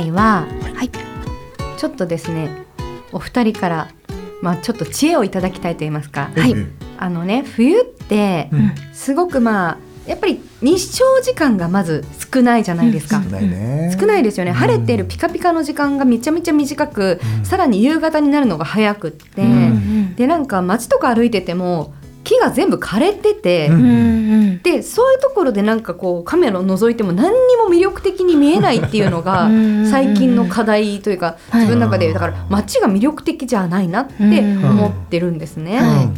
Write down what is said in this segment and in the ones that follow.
回は、はい。ちょっとですねお二人からまあちょっと知恵をいただきたいと言いますか、はい。えあのね冬ってうん。すごくまあやっぱり日照時間がまず少ないじゃないですか、少ないね。少ないですよね、うん。晴れてるピカピカの時間がめちゃめちゃ短く、うん。さらに夕方になるのが早くって、うん。でなんか街とか歩いてても木が全部枯れてて、うん。うんでそういうところでなんかこうカメラを覗いても何にも魅力的に見えないっていうのがうん最近の課題というかはい。自分の中でだから街が魅力的じゃないなって思ってるんですね。は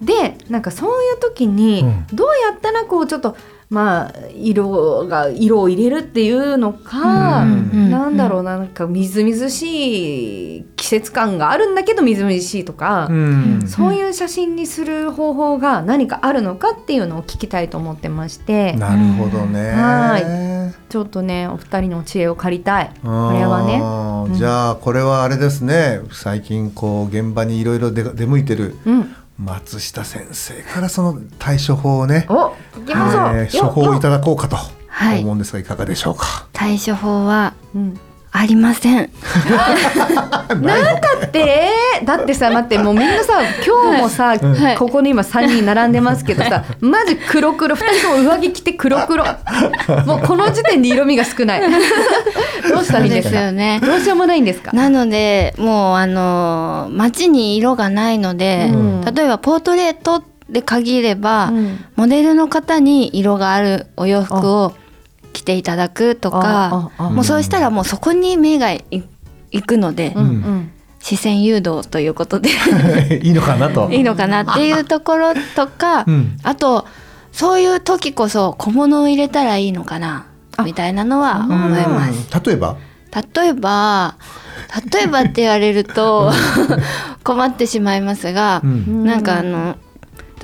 でなんかそういう時にうん。どうやったらこうちょっとまあ色が色を入れるっていうのか、うん。なんだろうななんかみずみずしい季節感があるんだけどみずみずしいとか、うん。そういう写真にする方法が何かあるのかっていうのを聞きたいと思ってまして。なるほどね。はちょっとねお二人の知恵を借りたい。これはね。じゃあこれはあれですね。最近こう現場にいろいろ出出向いてるうん松下先生からその対処法をね、お行きましょう、えー処方をいただこうかとはい。思うんですがいかがでしょうか、対処法はうんありません。なんだってだってさ待ってもうみんなさ今日もさ、はい。ここに今3人並んでますけどさマジ黒黒2人とも上着着て黒黒。もうこの時点で色味が少ない。どうしたらいいん？ですそうですかよね。どうしようもないんですか？なのでもうあの街に色がないので、うん。例えばポートレートで限れば、うん。モデルの方に色があるお洋服を着ていただくとかもうそうしたらもうそこに目がい行くので、うんうん。視線誘導ということで。いいのかなと。いいのかなっていうところとか、うん。あとそういう時こそ小物を入れたらいいのかなあ。みたいなのは思います。うん。例えば？例えば例えばって言われると 困ってしまいますが、うん。なんかあの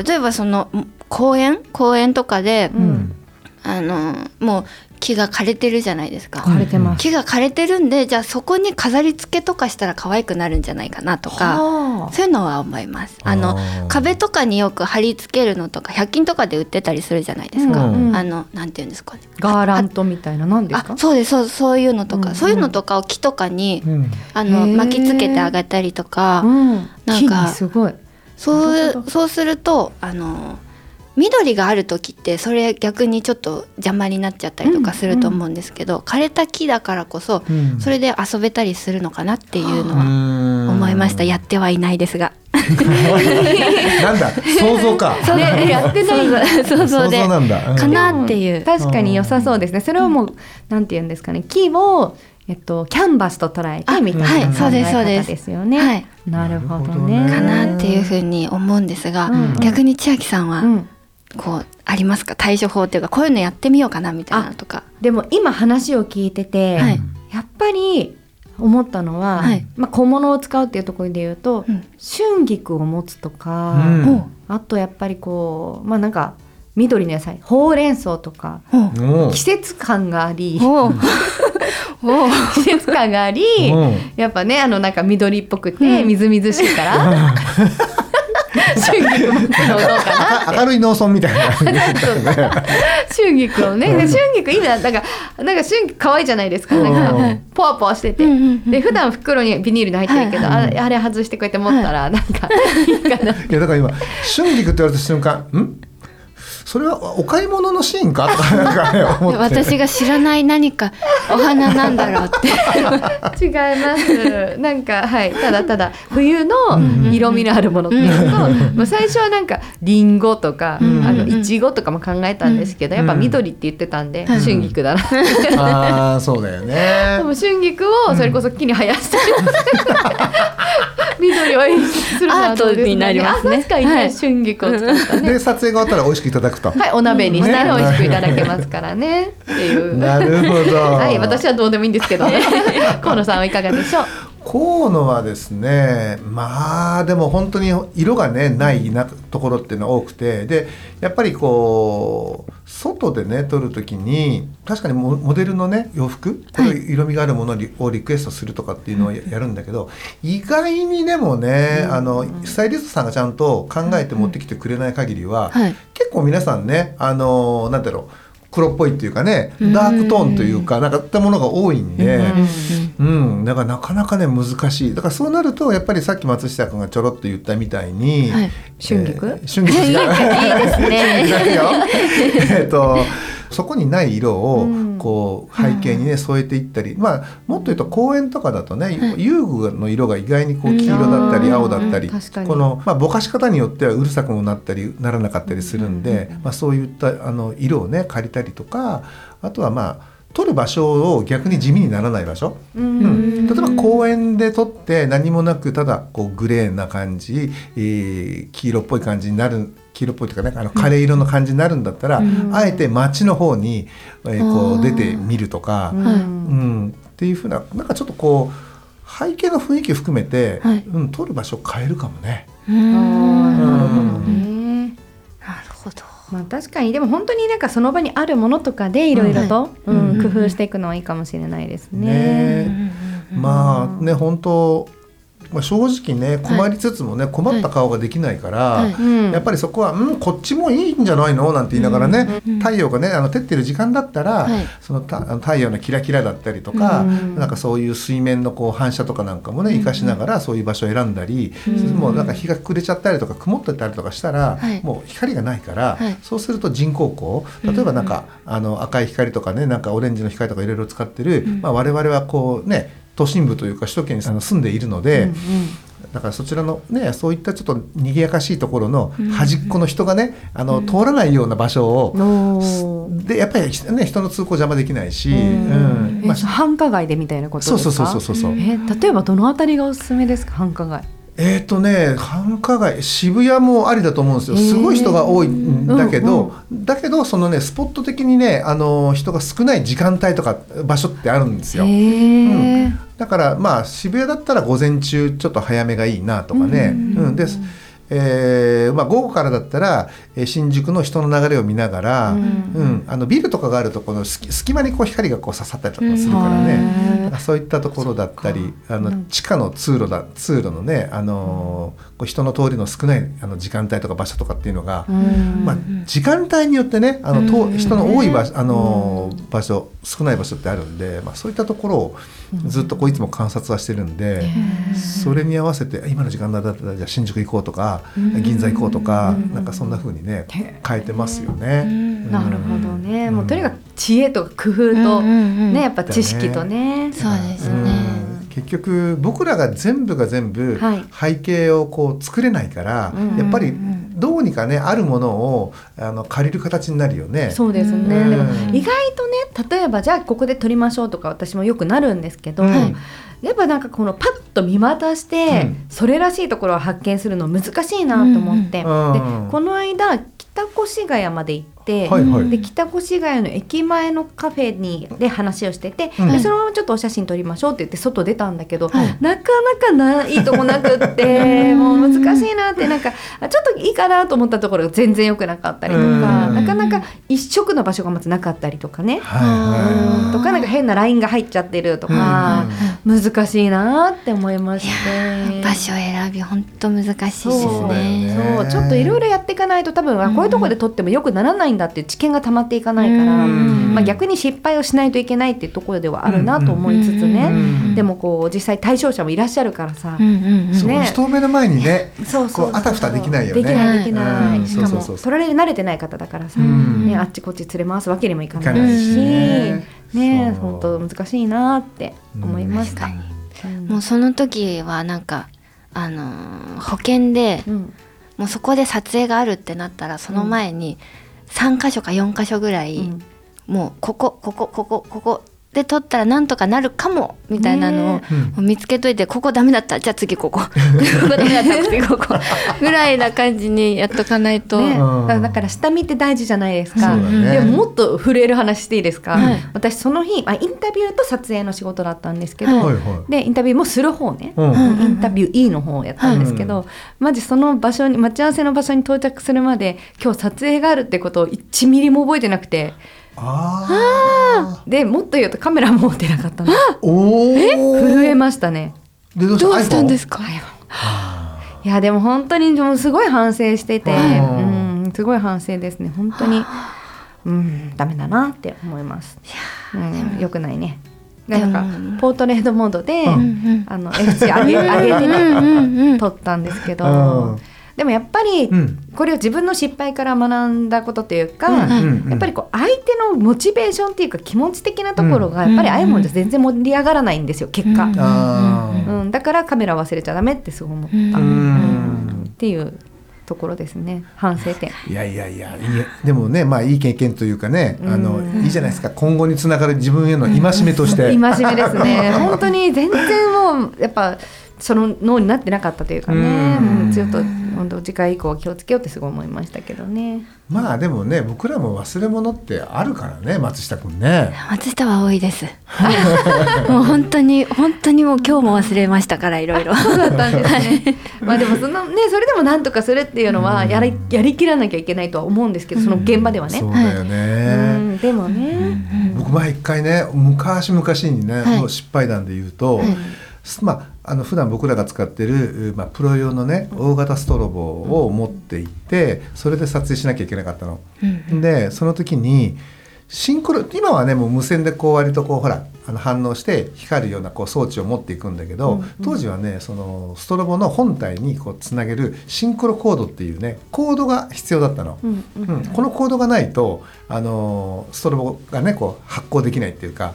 例えばその公園？公園とかで、うんあのもう木が枯れてるじゃないですか。枯れてます、木が枯れてるんでじゃあそこに飾り付けとかしたら可愛くなるんじゃないかなとかはあ。そういうのは思います。あの壁とかによく貼り付けるのとか100均とかで売ってたりするじゃないですか。うんあのなんていうんですかね。ガーラントみたいな何ですか？あそうですそうそういうのとか、うんそういうのとかを木とかにうん。あの巻きつけてあげたりとか、うん、なんか木にすごい。そうそうするとあの緑がある時ってそれ逆にちょっと邪魔になっちゃったりとかすると思うんですけど、枯れた木だからこそうん。それで遊べたりするのかなっていうのは思思いました。やってはいないですが。なんだ想像か。ねやってない。想像で。想像なんだ。うん。かなっていう。確かに良さそうですね。それをもうなんて言うんですかね。木をえっとキャンバスと捉えてみたいな考はいそうですそうえ方ですよね、はい。なるほどね。ね。かなっていうふうに思うんですが、うん。逆に千秋さんはうんこうありますか？対処法っていうかこういうのやってみようかなみたいなのとか。でも今話を聞いてて、はい。やっぱり思ったのは、はい。まあ、小物を使うっていうところで言うと、うん。春菊を持つとか、うん。あとやっぱりこうまあなんか緑の野菜ほうれん草とかほう。うん季節感があり季節感があり、う。んやっぱねあのなんか緑っぽくてうん。みずみずしいから、春菊持つのどうかなあ明るい農村みたいな。春菊をねで春菊いいな。なんかなんか春菊可愛いじゃないですか。なん。うんかポワポワしてて、うんうんうん。で普段袋にビニールに入ってるけど、はい。あれあれ外してこうやって持ったらなんかいいかな、いやだから今春菊って言われた瞬間、ん？それはお買い物のシーンか？と かなんかね思って。私が知らない何かお花なんだろうって。違います。なんかはい。ただただ冬のうん色味のあるものっていうと、まあ、最初はなんかリンゴとか、うんあのいちごとかも考えたんですけど、やっぱ緑って言ってたんで、うん春菊だな、ああそうだよでねも春菊をそれこそ木に生やして、緑を演出するのはどうですかアートになりますね。あ確かにね、はい。春菊を使ったね。で撮影が終わったら美味しくいただくと、はいお鍋にしてね美味しくいただけますからね。っていう。なるほど。はい私はどうでもいいんですけどね。河野さんはいかがでしょう？河野はですねまあでも本当に色がねないなところっていうのは多くてでやっぱりこう外でね撮る時に確かにモモデルのね洋服これ色味があるものをリクエストするとかっていうのをややるんだけど意外にでもねあのスタイリストさんがちゃんと考えて持ってきてくれない限りははい。結構皆さんねあのなんだろう黒っぽいっていうかねダークトーンというかなんかったものが多いんで。うん、だからなかなかね難しい。だからそうなるとやっぱりさっき松下君がちょろっと言ったみたいに、はい。春菊？えー春菊い。いですね。春菊違うよ。えっとそこにない色をうん。こう背景にね添えていったり、まあもっと言うと公園とかだとね、遊具の色が意外にこう黄色だったりうん。青だったり、このまあぼかし方によってはうるさくもなったりならなかったりするんで、まあそういったあの色をね借りたりとかあとはまあ撮る場所を逆に地味にならない場所、ううんん、例えば公園で撮って何もなくただこうグレーな感じ、えー黄色っぽい感じになる黄色っぽいというかねあのカレー色の感じになるんだったら、あえて街の方に、えーこう出てみるとか、うん。っていうふうななんかちょっとこう背景の雰囲気含めて、はい。うん、撮る場所を変えるかもね。うん。なるほど。まあ確かにでも本当になんかその場にあるものとかでいろいろと、ううん。うん。工夫していくのはいいかもしれないですね。ね。まあね本当、まあ、正直ね困りつつもね、困った顔ができないから、やっぱりそこは「うんこっちもいいんじゃないの?」なんて言いながらね、うん太陽がねあの照ってる時間だったら、はい。その太陽のキラキラだったりとか、うんなんかそういう水面のこう反射とかなんかもね生かしながらそういう場所を選んだり、うんもうなんか日が暮れちゃったりとか曇ってたりとかしたら、はい。もう光がないから、はい。そうすると人工光例えばなんか、あの赤い光とかねなんかオレンジの光とかいろいろ使ってる、まあ、我々はこうね都心部というか首都圏に住んでいるので、うんだからそちらのねそういったちょっと賑やかしいところの端っこの人がね、あの通らないような場所を、うんでやっぱりね人の通行邪魔できないし、うん。うん。まあえ繁華街でみたいなことですか？そうそうそうそうそう。え例えばどのあたりがおすすめですか繁華街？えっ、とね繁華街渋谷もありだと思うんですよ。すごい人が多いんだけど、だけどそのねスポット的にねあの人が少ない時間帯とか場所ってあるんですよ。へえだからまあ渋谷だったら午前中ちょっと早めがいいなとかね。うん。でえーまあ、午後からだったら、えー新宿の人の流れを見ながら、うん。あのビルとかがあるとこの隙隙間にこう光がこう刺さったりとかするからね、うんそういったところだったりあの地下の通路だ通路のね、あのーこう人の通りの少ないあの時間帯とか場所とかっていうのが、うんまあ、時間帯によってねあの、と人の多い場所,、あのー場所少ない場所ってあるんで、まあ、そういったところをずっとこういつも観察はしてるんで、それに合わせて今の時間だったらじゃあ新宿行こうとか、銀座行こうとか、なんかそんな風にね変えてますよね。なるほどね、うん。もうとにかく知恵とか工夫と、うんうんうんねやっぱ知識とね。そうですうん。ね結局僕らが全部が全部はい。背景をこう作れないから、うんやっぱりどうにかねあるものをあの借りる形になるよね。そうですね、うん。でも意外とね例えばじゃあここで撮りましょうとか私もよくなるんですけど、うんやっぱなんかこのパッと見渡して、うん。それらしいところを発見するの難しいなと思って、うん。でうん。この間北越谷まで行って、はいはい。で北越谷の駅前のカフェにで話をしてて、うん。でそのままちょっとお写真撮りましょうって言って外出たんだけど、はい。なかなかないいとこなくって もう難しいなってなんかあちょっといいかなと思ったところが全然良くなかったりとか、うん。なかなか一色の場所がまずなかったりとかね。はいはい。とかなんか変なラインが入っちゃってるとか、難しいなって思いまして。場所選び本当難しいですね。ねそうちょっといろいろやっていかないと多分、あこういうところで撮ってもよくならないんだっていう知見が溜まっていかないから、うん。まあ、逆に失敗をしないといけないっていうところではあるなと思いつつね、うん。でもこう実際対象者もいらっしゃるからさ、うんね。人を目の前にねそうそうこうあたふたできないよね。できないできない、うん。しかもそうそう。そう取られ慣れてない方だからさ、うん。ね、あっちこっち連れ回すわけにもいかないしね本当難しいなって思いました。うんうん。もうその時はなんかあのー保険でうん。もうそこで撮影があるってなったらその前に3箇所か4箇所ぐらい、うん。もうここここここここで撮ったらなんとかなるかもみたいなのを、見つけといてここダメだった。じゃあ次ここ。ここダメだった。次ここ。ぐらいな感じにやっとかないと、ね、うん。だから下見って大事じゃないですか。ね。でももっと震える話していいですか、はい。私その日、まあ、インタビューと撮影の仕事だったんですけど、はいはいはい。でインタビューもする方ね、インタビュー E の方をやったんですけど、マジその場所に待ち合わせの場所に到着するまで今日撮影があるってことを1ミリも覚えてなくてあでもっと言うとカメラも持ってなかったの。あおお震えましたね。でどうした？んですか？か、いやでも本当にもうすごい反省してて、はいうん、すごい反省ですね。本当に、うん、ダメだなって思います。うん、よくないね。なんかポートレートモードで、うん。うんあの FC 上げ上げて撮ったんですけど、うんでもやっぱりうん。これを自分の失敗から学んだことというか、やっぱりこう相手のモチベーションっていうか気持ち的なところがうん。やっぱりああいうもんじゃ全然盛り上がらないんですよ結果、うん。だからカメラ忘れちゃダメってすごい思った、うん。うん。っていうところですね。反省点。いやいやいやいやでもねまあいい経験というかねあのうんいいじゃないですか。今後につながる自分への戒めとして。戒めですね。本当に全然もうやっぱその脳になってなかったというかね、うん。うん。ちょっと本当次回以降は気をつけようってすごい思いましたけどね。まあでもね僕らも忘れ物ってあるからね松下君ね。松下は多いです。もう本当に本当にもう今日も忘れましたからいろいろ。そうだったんですね。まあでもそのねそれでもなんとかするっていうのはやりやりきらなきゃいけないとは思うんですけどその現場ではね。そうだようね、んでもね。僕前一回ね昔々にね、はい。もう失敗談で言うと、まああの普段僕らが使ってる、まあ、プロ用のね大型ストロボを持って行ってそれで撮影しなきゃいけなかったの。うんでその時にシンクロ今はねもう無線でこう割とこうほらあの反応して光るようなこう装置を持っていくんだけど、うんうん。当時はねそのストロボの本体にこうつなげるシンクロコードっていうねコードが必要だったの。うんうん。うん、このコードがないと、あのーストロボがねこう発光できないっていうか。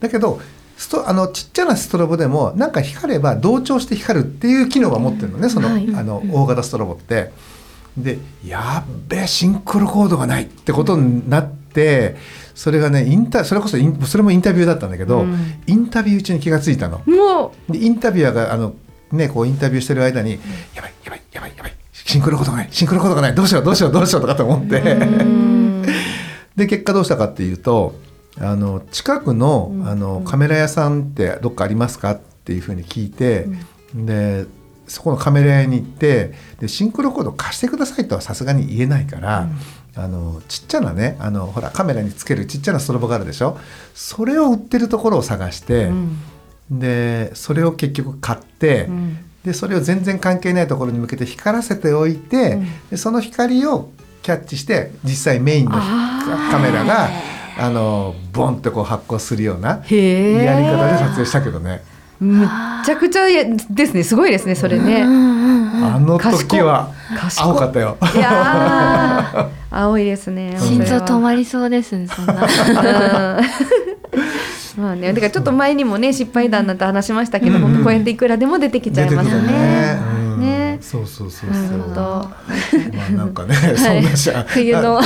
だけどストあのちっちゃなストロボでもなんか光れば同調して光るっていう機能が持ってるのね、その,、はいあの大型ストロボって。でやっべえシンクロコードがないってことになってそれがねインタそれこそインそれもインタビューだったんだけど、うんインタビュー中に気がついたの。もでインタビュアーがあの、ね、こうインタビューしてる間に「やばいやばいやばいやばいシンクロコードがないシンクロコードがないどうしようどうしようどうしよう」とかと思って。で結果どうしたかっていうとあの近くのうん。あのカメラ屋さんってどっかありますかっていうふうに聞いて、でそこのカメラ屋に行ってでシンクロコード貸してくださいとはさすがに言えないから、あのちっちゃなねあのほらカメラにつけるちっちゃなストロボがあるでしょ？それを売ってるところを探して、うん。でそれを結局買って、うん。でそれを全然関係ないところに向けて光らせておいて、うん。でその光をキャッチして実際メインのカメラがあのボンってこう発光するようなへえ。やり方で撮影したけどね、むっちゃくちゃやですね。すごいですねそれね。あの時は青かったよ。い。青いですね。心臓止ままりそうですねそんな。まあね、だからちょっと前にもね失敗談なんて話しましたけど、うんうん。本当こうやっていくらでも出てきちゃいますね。そうそうそうそう。まあなんかね、そんなしゃ冬の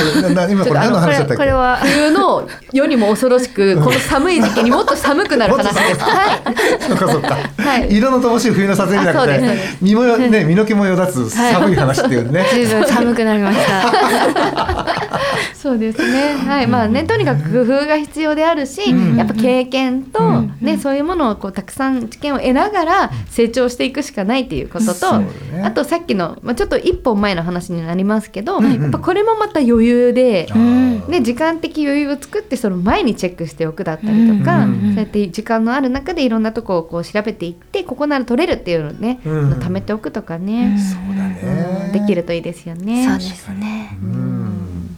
今これ何の話だったっけ？これは冬の世にも恐ろしくこの寒い時期にもっと寒くなる話です。はい。そうかそうか。はい色の乏しい冬の撮影じゃなくてで、身もよね身の毛もよだつ寒い話っていうね。随分寒くなりました そうですね。はい、まあね、とにかく工夫が必要であるし、うんやっぱ経験と、うんね、そういうものをこうたくさん知見を得ながら成長していくしかないということと、あとさっきの、まあ、ちょっと一本前の話になりますけど、んうん。やっぱこれもまた余裕で。んで時間的余裕を作ってその前にチェックしておくだったりとか、うんそうやって時間のある中でいろんなとこをこう調べていってここなら取れるっていうのをね、うん。貯めておくとかね、そうだね。できるといいですよね。そうですね。うん。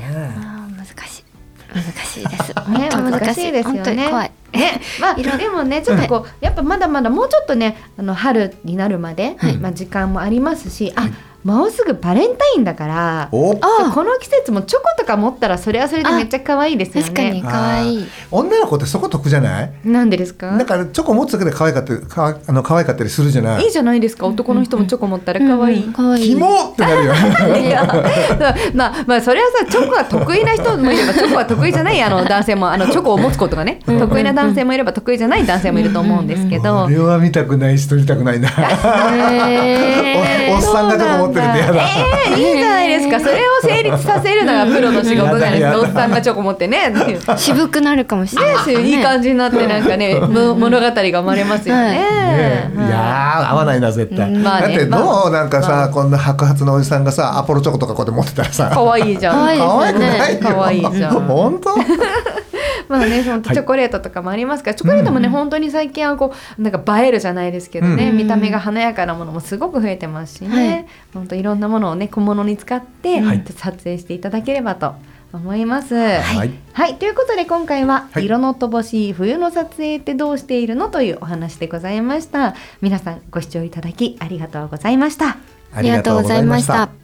難しい。難しいです。ね本当難しいですよね。本当に怖いね、まあいろんでもねちょっとこう、やっぱまだまだもうちょっとねあの春になるまで、はい。まあ時間もありますし、あもうすぐバレンタインだから。この季節もチョコとか持ったらそれはそれでめっちゃ可愛いですよね。確かに可愛い。女の子ってそこ得じゃない？なんでですか？だからチョコ持つだけで可愛かったりかあの可愛かったりするじゃない？いいじゃないですか？男の人もチョコ持ったら可愛い。うん。可愛い。キモってなるよ いやまあまあそれはさチョコが得意な人もいればチョコが得意じゃないあの男性もあのチョコを持つことがね得意な男性もいれば得意じゃない男性もいると思うんですけど。俺は見たくないし取りたくないな。おおっさんがチョコ持ってるってやだ。えーいいじゃないですか。それを成立させるのがプロの仕事じゃないですかおっさんがチョコ持ってね。っていう渋くなるかもしれない。ですよねいい感じになってなんかね も物語が生まれますよね。ねえ。いやー合わないな絶対、うん。まあね。だってどう、まあなんかさ、まあ。こんな白髪のおじさんがさアポロチョコとかこうやって持ってたらさ。可愛いじゃん。可愛い可愛くないよ。可愛いじゃん。本当？まあね、本当はいチョコレートとかもありますから、チョコレートもね、本当に最近はこうなんか映えるじゃないですけどね、うん見た目が華やかなものもすごく増えてますしね、はい。本当いろんなものをね小物に使って、はい。撮影していただければと思います。はい。はい、ということで今回は、はい。色の乏しい冬の撮影ってどうしているのというお話でございました。皆さんご視聴いただきありがとうございました。ありがとうございました